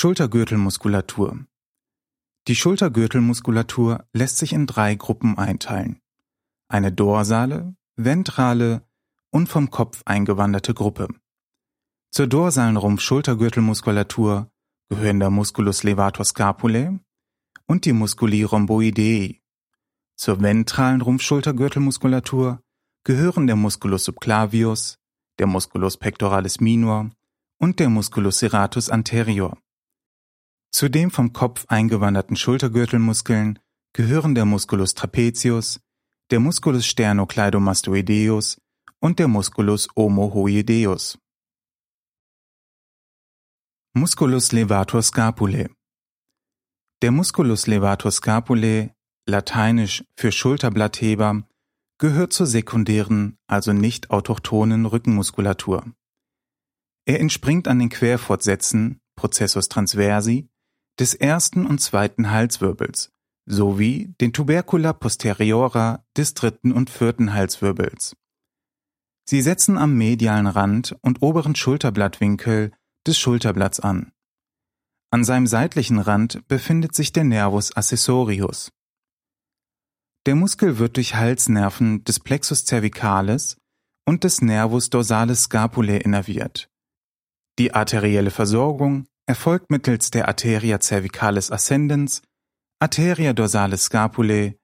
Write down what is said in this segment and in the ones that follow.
Schultergürtelmuskulatur Die Schultergürtelmuskulatur lässt sich in drei Gruppen einteilen. Eine dorsale, ventrale und vom Kopf eingewanderte Gruppe. Zur dorsalen Rumpf-Schultergürtelmuskulatur gehören der Musculus levator scapulae und die Musculi rhomboidei. Zur ventralen Rumpfschultergürtelmuskulatur gehören der Musculus subclavius, der Musculus pectoralis minor und der Musculus serratus anterior. Zu den vom Kopf eingewanderten Schultergürtelmuskeln gehören der Musculus trapezius, der Musculus sternocleidomastoideus und der Musculus omohyoideus. Musculus levator scapulae Der Musculus levator scapulae, lateinisch für Schulterblattheber, gehört zur sekundären, also nicht autochthonen Rückenmuskulatur. Er entspringt an den Querfortsätzen Processus transversi des ersten und zweiten Halswirbels sowie den Tubercula posteriora des dritten und vierten Halswirbels. Sie setzen am medialen Rand und oberen Schulterblattwinkel des Schulterblatts an. An seinem seitlichen Rand befindet sich der Nervus accessorius. Der Muskel wird durch Halsnerven des Plexus cervicalis und des Nervus dorsalis scapulae innerviert. Die arterielle Versorgung erfolgt mittels der Arteria cervicalis ascendens, Arteria dorsalis scapulae,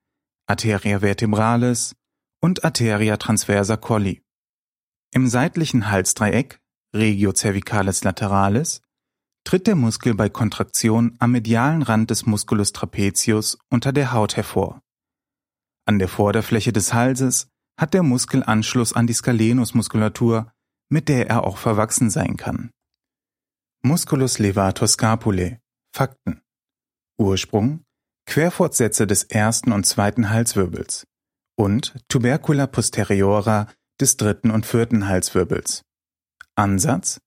Arteria vertebralis und Arteria transversa colli. Im seitlichen Halsdreieck, Regio cervicalis lateralis, tritt der Muskel bei Kontraktion am medialen Rand des Musculus trapezius unter der Haut hervor. An der Vorderfläche des Halses hat der Muskel Anschluss an die Scalenusmuskulatur, mit der er auch verwachsen sein kann. Musculus levator scapulae Fakten Ursprung Querfortsätze des ersten und zweiten Halswirbels und Tubercula posteriora des dritten und vierten Halswirbels. Ansatz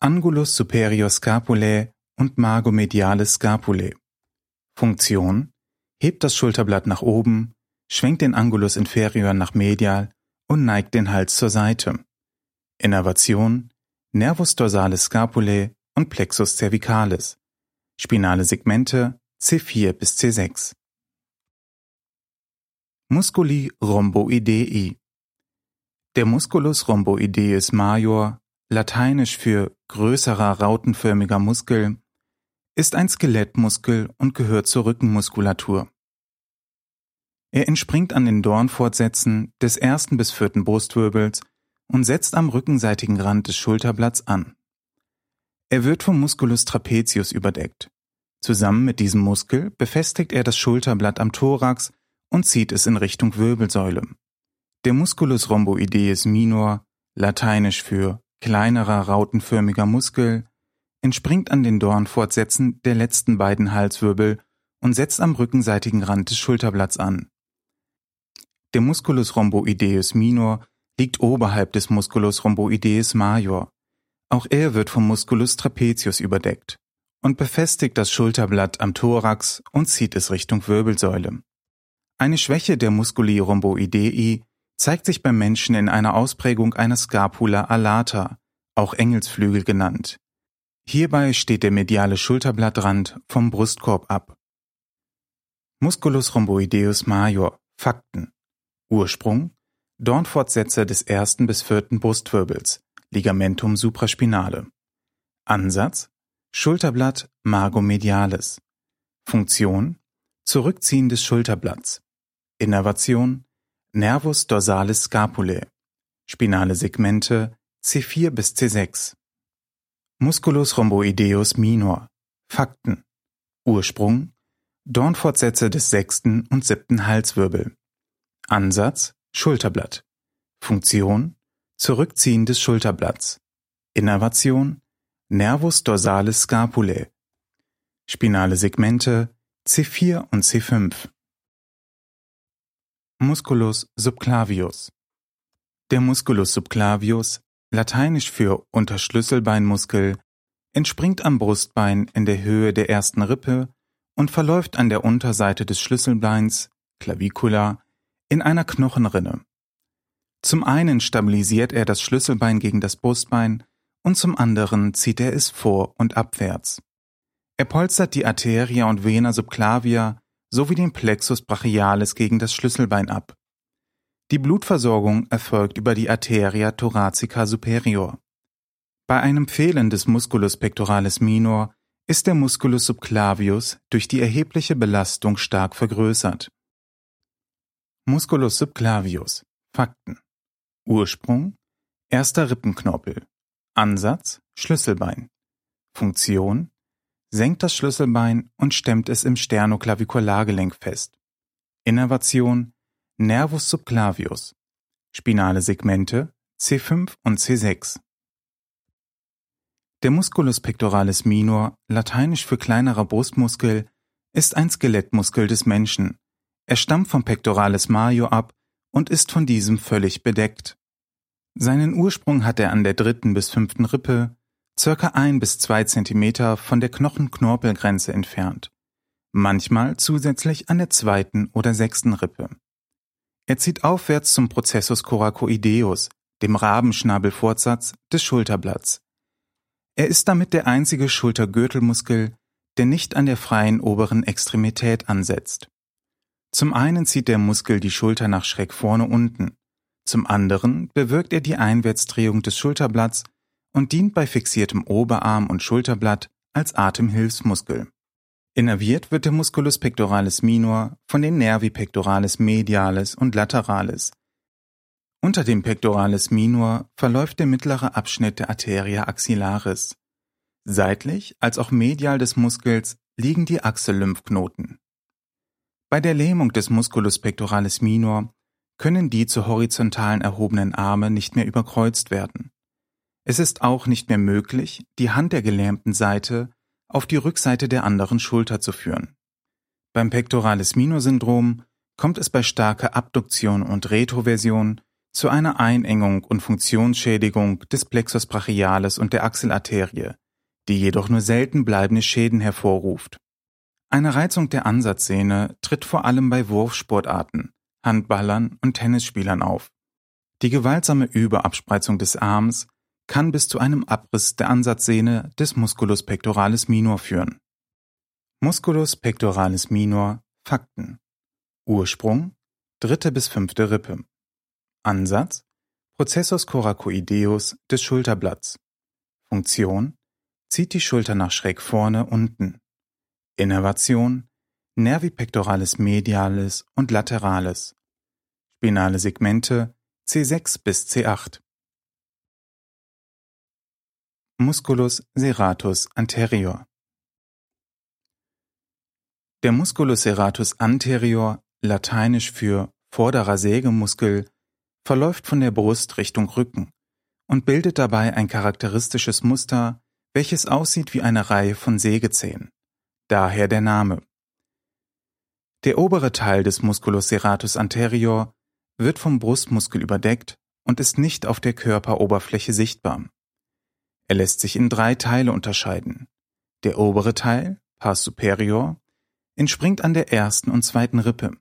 Angulus superior scapulae und Margomedialis scapulae. Funktion hebt das Schulterblatt nach oben, schwenkt den Angulus inferior nach medial und neigt den Hals zur Seite. Innervation Nervus dorsalis scapulae und Plexus cervicalis. Spinale Segmente C4 bis C6. Musculi rhomboidei. Der Musculus rhomboideus major, lateinisch für größerer rautenförmiger Muskel, ist ein Skelettmuskel und gehört zur Rückenmuskulatur. Er entspringt an den Dornfortsätzen des ersten bis vierten Brustwirbels und setzt am rückenseitigen Rand des Schulterblatts an. Er wird vom Musculus trapezius überdeckt. Zusammen mit diesem Muskel befestigt er das Schulterblatt am Thorax und zieht es in Richtung Wirbelsäule. Der Musculus rhomboideus minor, lateinisch für kleinerer rautenförmiger Muskel, entspringt an den Dornfortsätzen der letzten beiden Halswirbel und setzt am rückenseitigen Rand des Schulterblatts an. Der Musculus rhomboideus minor liegt oberhalb des Musculus rhomboideus major. Auch er wird vom Musculus trapezius überdeckt und befestigt das Schulterblatt am Thorax und zieht es Richtung Wirbelsäule. Eine Schwäche der Musculi rhomboidei zeigt sich beim Menschen in einer Ausprägung einer Scapula alata, auch Engelsflügel genannt. Hierbei steht der mediale Schulterblattrand vom Brustkorb ab. Musculus rhomboideus major Fakten Ursprung Dornfortsätze des ersten bis vierten Brustwirbels Ligamentum supraspinale. Ansatz Schulterblatt margomedialis. Funktion Zurückziehen des Schulterblatts. Innervation Nervus dorsalis scapulae. Spinale Segmente C4 bis C6. Musculus rhomboideus minor. Fakten. Ursprung Dornfortsätze des sechsten und siebten Halswirbel. Ansatz Schulterblatt. Funktion Zurückziehen des Schulterblatts. Innervation Nervus dorsalis scapulae. Spinale Segmente C4 und C5. Musculus subclavius. Der Musculus subclavius, lateinisch für Unterschlüsselbeinmuskel, entspringt am Brustbein in der Höhe der ersten Rippe und verläuft an der Unterseite des Schlüsselbeins, Clavicula, in einer Knochenrinne. Zum einen stabilisiert er das Schlüsselbein gegen das Brustbein und zum anderen zieht er es vor und abwärts. Er polstert die Arteria und Vena subclavia sowie den Plexus brachialis gegen das Schlüsselbein ab. Die Blutversorgung erfolgt über die Arteria thoracica superior. Bei einem Fehlen des Musculus pectoralis minor ist der Musculus subclavius durch die erhebliche Belastung stark vergrößert. Musculus subclavius Fakten Ursprung erster Rippenknorpel Ansatz Schlüsselbein Funktion senkt das Schlüsselbein und stemmt es im Sternoklavikulargelenk fest. Innervation Nervus subclavius Spinale Segmente C5 und C6 Der Musculus pectoralis minor, lateinisch für kleinerer Brustmuskel, ist ein Skelettmuskel des Menschen. Er stammt vom Pectoralis major ab und ist von diesem völlig bedeckt. Seinen Ursprung hat er an der dritten bis fünften Rippe, circa ein bis zwei Zentimeter von der Knochenknorpelgrenze entfernt, manchmal zusätzlich an der zweiten oder sechsten Rippe. Er zieht aufwärts zum Prozessus coracoideus, dem Rabenschnabelfortsatz des Schulterblatts. Er ist damit der einzige Schultergürtelmuskel, der nicht an der freien oberen Extremität ansetzt. Zum einen zieht der Muskel die Schulter nach schräg vorne unten, zum anderen bewirkt er die Einwärtsdrehung des Schulterblatts und dient bei fixiertem Oberarm und Schulterblatt als Atemhilfsmuskel. Innerviert wird der Musculus pectoralis minor von den Nervi pectoralis medialis und lateralis. Unter dem Pectoralis minor verläuft der mittlere Abschnitt der Arteria axillaris. Seitlich als auch medial des Muskels liegen die Achsellymphknoten. Bei der Lähmung des Musculus pectoralis minor können die zu horizontalen erhobenen Arme nicht mehr überkreuzt werden. Es ist auch nicht mehr möglich, die Hand der gelähmten Seite auf die Rückseite der anderen Schulter zu führen. Beim Pectoralis Minor Syndrom kommt es bei starker Abduktion und Retroversion zu einer Einengung und Funktionsschädigung des Plexus brachialis und der Achselarterie, die jedoch nur selten bleibende Schäden hervorruft. Eine Reizung der Ansatzsehne tritt vor allem bei Wurfsportarten, Handballern und Tennisspielern auf. Die gewaltsame Überabspreizung des Arms kann bis zu einem Abriss der Ansatzsehne des Musculus pectoralis minor führen. Musculus pectoralis minor Fakten Ursprung dritte bis fünfte Rippe Ansatz Prozessus coracoideus des Schulterblatts Funktion zieht die Schulter nach schräg vorne unten Innervation Nervi pectoralis medialis und lateralis Spinale Segmente C6 bis C8 Musculus serratus anterior. Der Musculus serratus anterior, lateinisch für vorderer Sägemuskel, verläuft von der Brust Richtung Rücken und bildet dabei ein charakteristisches Muster, welches aussieht wie eine Reihe von Sägezähnen. Daher der Name. Der obere Teil des Musculus serratus anterior wird vom Brustmuskel überdeckt und ist nicht auf der Körperoberfläche sichtbar. Er lässt sich in drei Teile unterscheiden. Der obere Teil, Pars superior, entspringt an der ersten und zweiten Rippe.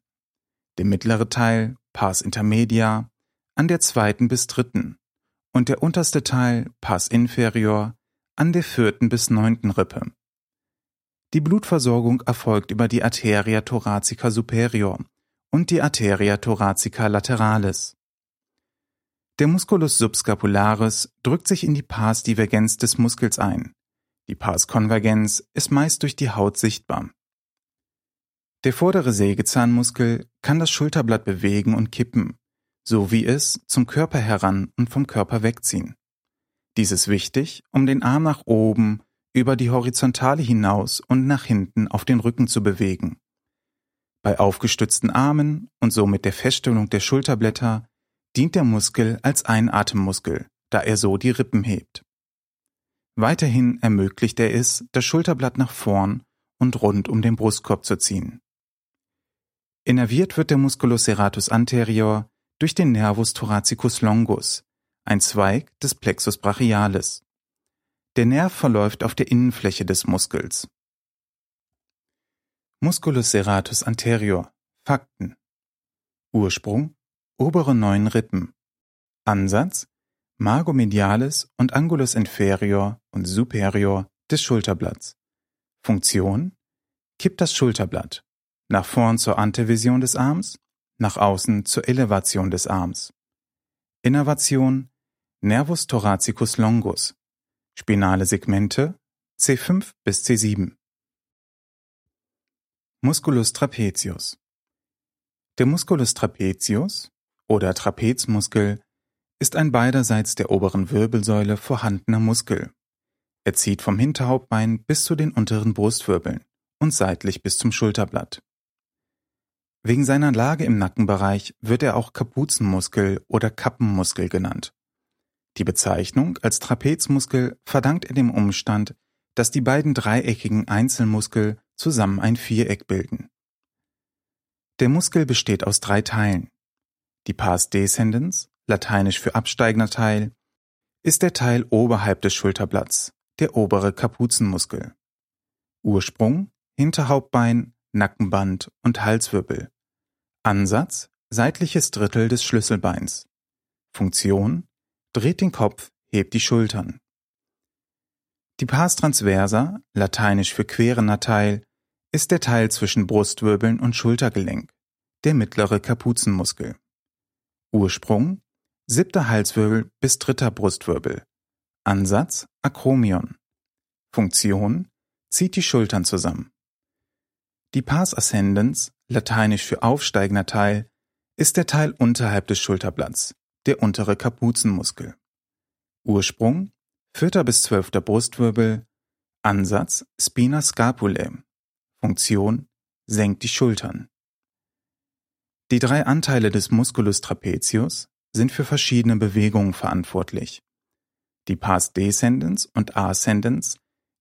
Der mittlere Teil, Pars intermedia, an der zweiten bis dritten und der unterste Teil, Pars inferior, an der vierten bis neunten Rippe. Die Blutversorgung erfolgt über die Arteria thoracica superior und die Arteria thoracica lateralis. Der Musculus subscapularis drückt sich in die Parsdivergenz des Muskels ein. Die Parskonvergenz ist meist durch die Haut sichtbar. Der vordere Sägezahnmuskel kann das Schulterblatt bewegen und kippen, so wie es zum Körper heran und vom Körper wegziehen. Dies ist wichtig, um den Arm nach oben, über die Horizontale hinaus und nach hinten auf den Rücken zu bewegen. Bei aufgestützten Armen und somit der Feststellung der Schulterblätter dient der Muskel als Einatemmuskel, da er so die Rippen hebt. Weiterhin ermöglicht er es, das Schulterblatt nach vorn und rund um den Brustkorb zu ziehen. Innerviert wird der Musculus serratus anterior durch den Nervus thoracicus longus, ein Zweig des Plexus brachialis. Der Nerv verläuft auf der Innenfläche des Muskels. Musculus serratus anterior Fakten Ursprung obere neun Rippen. Ansatz Margo medialis und Angulus inferior und superior des Schulterblatts. Funktion kippt das Schulterblatt nach vorn zur Antevision des Arms, nach außen zur Elevation des Arms. Innervation Nervus thoracicus longus, spinale Segmente C5 bis C7. Musculus trapezius. Der Musculus trapezius oder Trapezmuskel ist ein beiderseits der oberen Wirbelsäule vorhandener Muskel. Er zieht vom Hinterhauptbein bis zu den unteren Brustwirbeln und seitlich bis zum Schulterblatt. Wegen seiner Lage im Nackenbereich wird er auch Kapuzenmuskel oder Kappenmuskel genannt. Die Bezeichnung als Trapezmuskel verdankt er dem Umstand, dass die beiden dreieckigen Einzelmuskel zusammen ein Viereck bilden. Der Muskel besteht aus drei Teilen. Die Pars descendens, lateinisch für absteigender Teil, ist der Teil oberhalb des Schulterblatts, der obere Kapuzenmuskel. Ursprung, Hinterhauptbein, Nackenband und Halswirbel. Ansatz, seitliches Drittel des Schlüsselbeins. Funktion, dreht den Kopf, hebt die Schultern. Die Pars transversa, lateinisch für querender Teil, ist der Teil zwischen Brustwirbeln und Schultergelenk, der mittlere Kapuzenmuskel. Ursprung, siebter Halswirbel bis dritter Brustwirbel. Ansatz, Akromion. Funktion, zieht die Schultern zusammen. Die Pars ascendens, lateinisch für aufsteigender Teil, ist der Teil unterhalb des Schulterblatts, der untere Kapuzenmuskel. Ursprung, vierter bis zwölfter Brustwirbel, Ansatz, Spina scapulae. Funktion, senkt die Schultern. Die drei Anteile des Musculus trapezius sind für verschiedene Bewegungen verantwortlich. Die Pars descendens und ascendens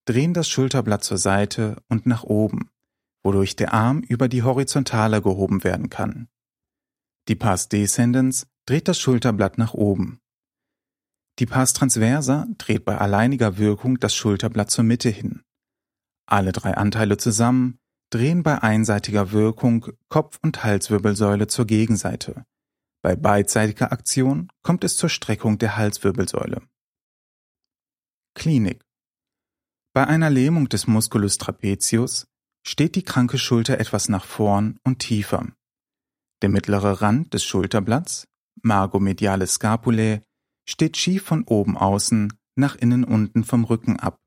drehen das Schulterblatt zur Seite und nach oben, wodurch der Arm über die Horizontale gehoben werden kann. Die Pars descendens dreht das Schulterblatt nach oben. Die Pars transversa dreht bei alleiniger Wirkung das Schulterblatt zur Mitte hin. Alle drei Anteile zusammen drehen bei einseitiger Wirkung Kopf- und Halswirbelsäule zur Gegenseite. Bei beidseitiger Aktion kommt es zur Streckung der Halswirbelsäule. Klinik Bei einer Lähmung des Musculus trapezius steht die kranke Schulter etwas nach vorn und tiefer. Der mittlere Rand des Schulterblatts, Margomediale Scapulae, steht schief von oben außen nach innen unten vom Rücken ab.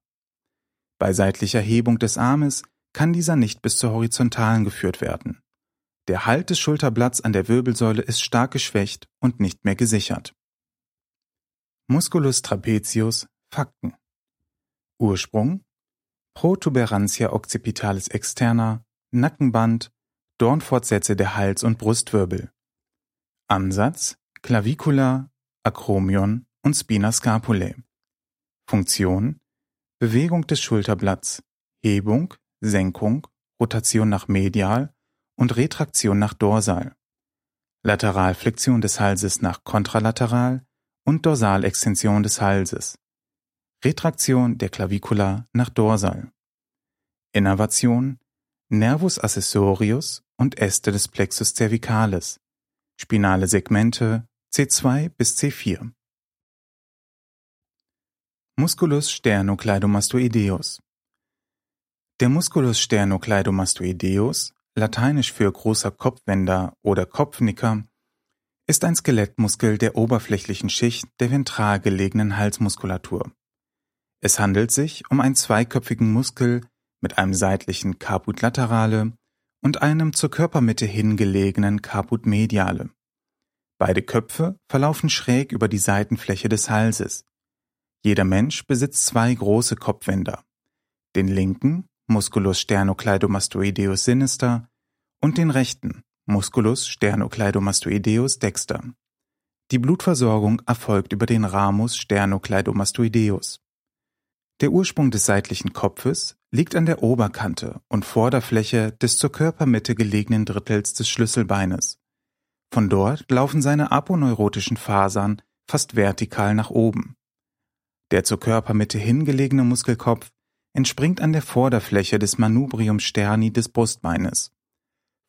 Bei seitlicher Hebung des Armes kann dieser nicht bis zur Horizontalen geführt werden. Der Halt des Schulterblatts an der Wirbelsäule ist stark geschwächt und nicht mehr gesichert. Musculus trapezius Fakten Ursprung Protuberantia occipitalis externa, Nackenband, Dornfortsätze der Hals- und Brustwirbel. Ansatz, Clavicula, Akromion und Spina scapulae. Funktion, Bewegung des Schulterblatts, Hebung, Senkung, Rotation nach medial und Retraktion nach dorsal. Lateralflexion des Halses nach kontralateral und Dorsalextension des Halses. Retraktion der Clavicula nach dorsal. Innervation, Nervus accessorius und Äste des Plexus cervicalis. Spinale Segmente C2 bis C4. Musculus sternocleidomastoideus. Der Musculus sternocleidomastoideus, lateinisch für großer Kopfwender oder Kopfnicker, ist ein Skelettmuskel der oberflächlichen Schicht der ventral gelegenen Halsmuskulatur. Es handelt sich um einen zweiköpfigen Muskel mit einem seitlichen Caput laterale und einem zur Körpermitte hingelegenen Caput mediale. Beide Köpfe verlaufen schräg über die Seitenfläche des Halses. Jeder Mensch besitzt zwei große Kopfwänder. Den linken, Musculus sternocleidomastoideus sinister, und den rechten, Musculus sternocleidomastoideus dexter. Die Blutversorgung erfolgt über den Ramus sternocleidomastoideus. Der Ursprung des seitlichen Kopfes liegt an der Oberkante und Vorderfläche des zur Körpermitte gelegenen Drittels des Schlüsselbeines. Von dort laufen seine aponeurotischen Fasern fast vertikal nach oben. Der zur Körpermitte hingelegene Muskelkopf entspringt an der Vorderfläche des Manubrium sterni des Brustbeines.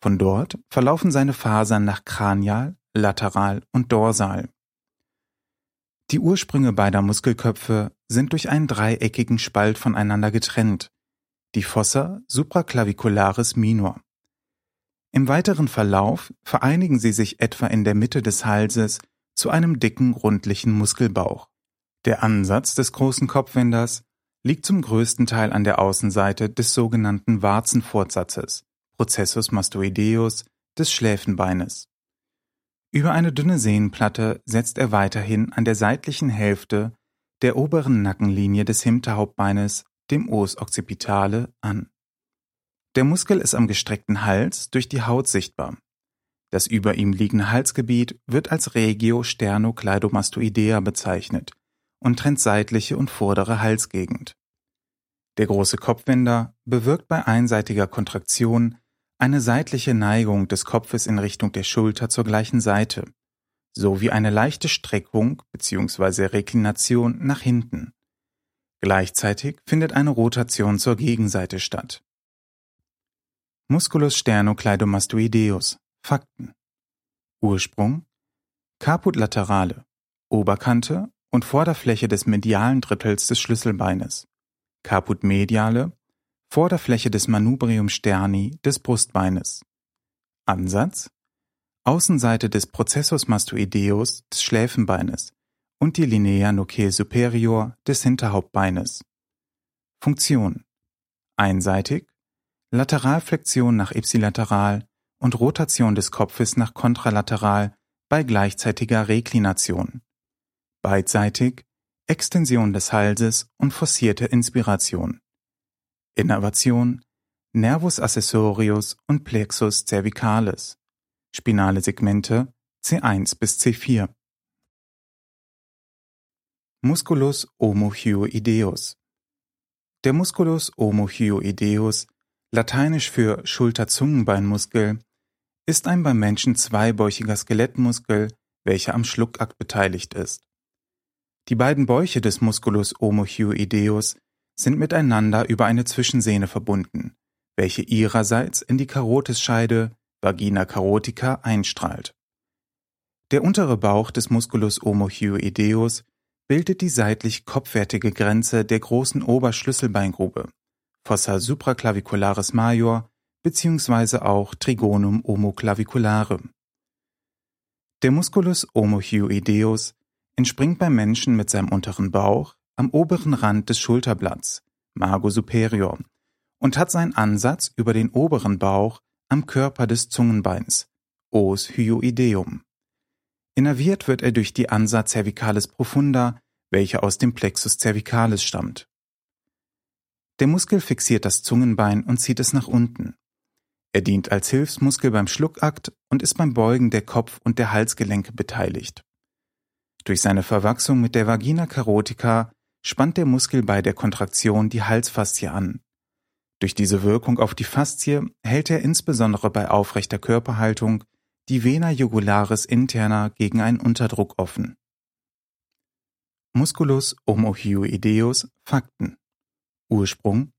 Von dort verlaufen seine Fasern nach kranial, lateral und dorsal. Die Ursprünge beider Muskelköpfe sind durch einen dreieckigen Spalt voneinander getrennt. die Fossa supraclavicularis minor. Im weiteren Verlauf vereinigen sie sich etwa in der Mitte des Halses zu einem dicken, rundlichen Muskelbauch. Der Ansatz des großen Kopfwenders liegt zum größten Teil an der Außenseite des sogenannten Warzenfortsatzes (Processus mastoideus) des Schläfenbeines. Über eine dünne Sehnenplatte setzt er weiterhin an der seitlichen Hälfte der oberen Nackenlinie des Hinterhauptbeines, dem Os occipitale, an. Der Muskel ist am gestreckten Hals durch die Haut sichtbar. Das über ihm liegende Halsgebiet wird als Regio sternocleidomastoidea bezeichnet und trennt seitliche und vordere Halsgegend. Der große Kopfwender bewirkt bei einseitiger Kontraktion eine seitliche Neigung des Kopfes in Richtung der Schulter zur gleichen Seite, sowie eine leichte Streckung bzw. Reklination nach hinten. Gleichzeitig findet eine Rotation zur Gegenseite statt. Musculus sternocleidomastoideus Fakten Ursprung Caput laterale Oberkante und Vorderfläche des medialen Drittels des Schlüsselbeines, Caput mediale, Vorderfläche des Manubrium sterni des Brustbeines. Ansatz Außenseite des Processus mastoideus des Schläfenbeines und die Linea nuchae superior des Hinterhauptbeines. Funktion Einseitig, Lateralflexion nach ipsilateral und Rotation des Kopfes nach kontralateral bei gleichzeitiger Reklination beidseitig, Extension des Halses und forcierte Inspiration. Innervation, Nervus accessorius und Plexus cervicalis. Spinale Segmente C1 bis C4. Musculus omohyoideus. Der Musculus omohyoideus, lateinisch für Schulter-Zungenbeinmuskel, ist ein beim Menschen zweibäuchiger Skelettmuskel, welcher am Schluckakt beteiligt ist. Die beiden Bäuche des Musculus omohyoideus sind miteinander über eine Zwischensehne verbunden, welche ihrerseits in die Karotisscheide Vagina carotica einstrahlt. Der untere Bauch des Musculus omohyoideus bildet die seitlich kopfwertige Grenze der großen Oberschlüsselbeingrube, Fossa supraclavicularis major bzw. auch Trigonum omoklaviculare. Der Musculus omohyoideus entspringt beim Menschen mit seinem unteren Bauch am oberen Rand des Schulterblatts (Margo superior) und hat seinen Ansatz über den oberen Bauch am Körper des Zungenbeins (Os hyoideum). Innerviert wird er durch die Ansa cervicalis profunda, welche aus dem Plexus cervicalis stammt. Der Muskel fixiert das Zungenbein und zieht es nach unten. Er dient als Hilfsmuskel beim Schluckakt und ist beim Beugen der Kopf- und der Halsgelenke beteiligt durch seine Verwachsung mit der Vagina carotica spannt der Muskel bei der Kontraktion die Halsfaszie an. Durch diese Wirkung auf die Faszie hält er insbesondere bei aufrechter Körperhaltung die Vena jugularis interna gegen einen Unterdruck offen. Musculus omohyoideus Fakten Ursprung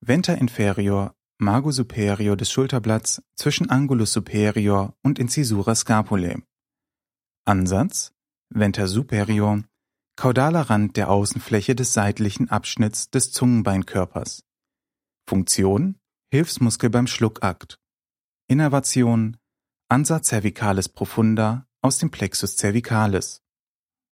Venter inferior, Mago superior des Schulterblatts zwischen Angulus superior und Incisura scapulae. Ansatz Venter superior, kaudaler Rand der Außenfläche des seitlichen Abschnitts des Zungenbeinkörpers. Funktion Hilfsmuskel beim Schluckakt. Innervation Ansa cervicalis profunda aus dem Plexus cervicalis.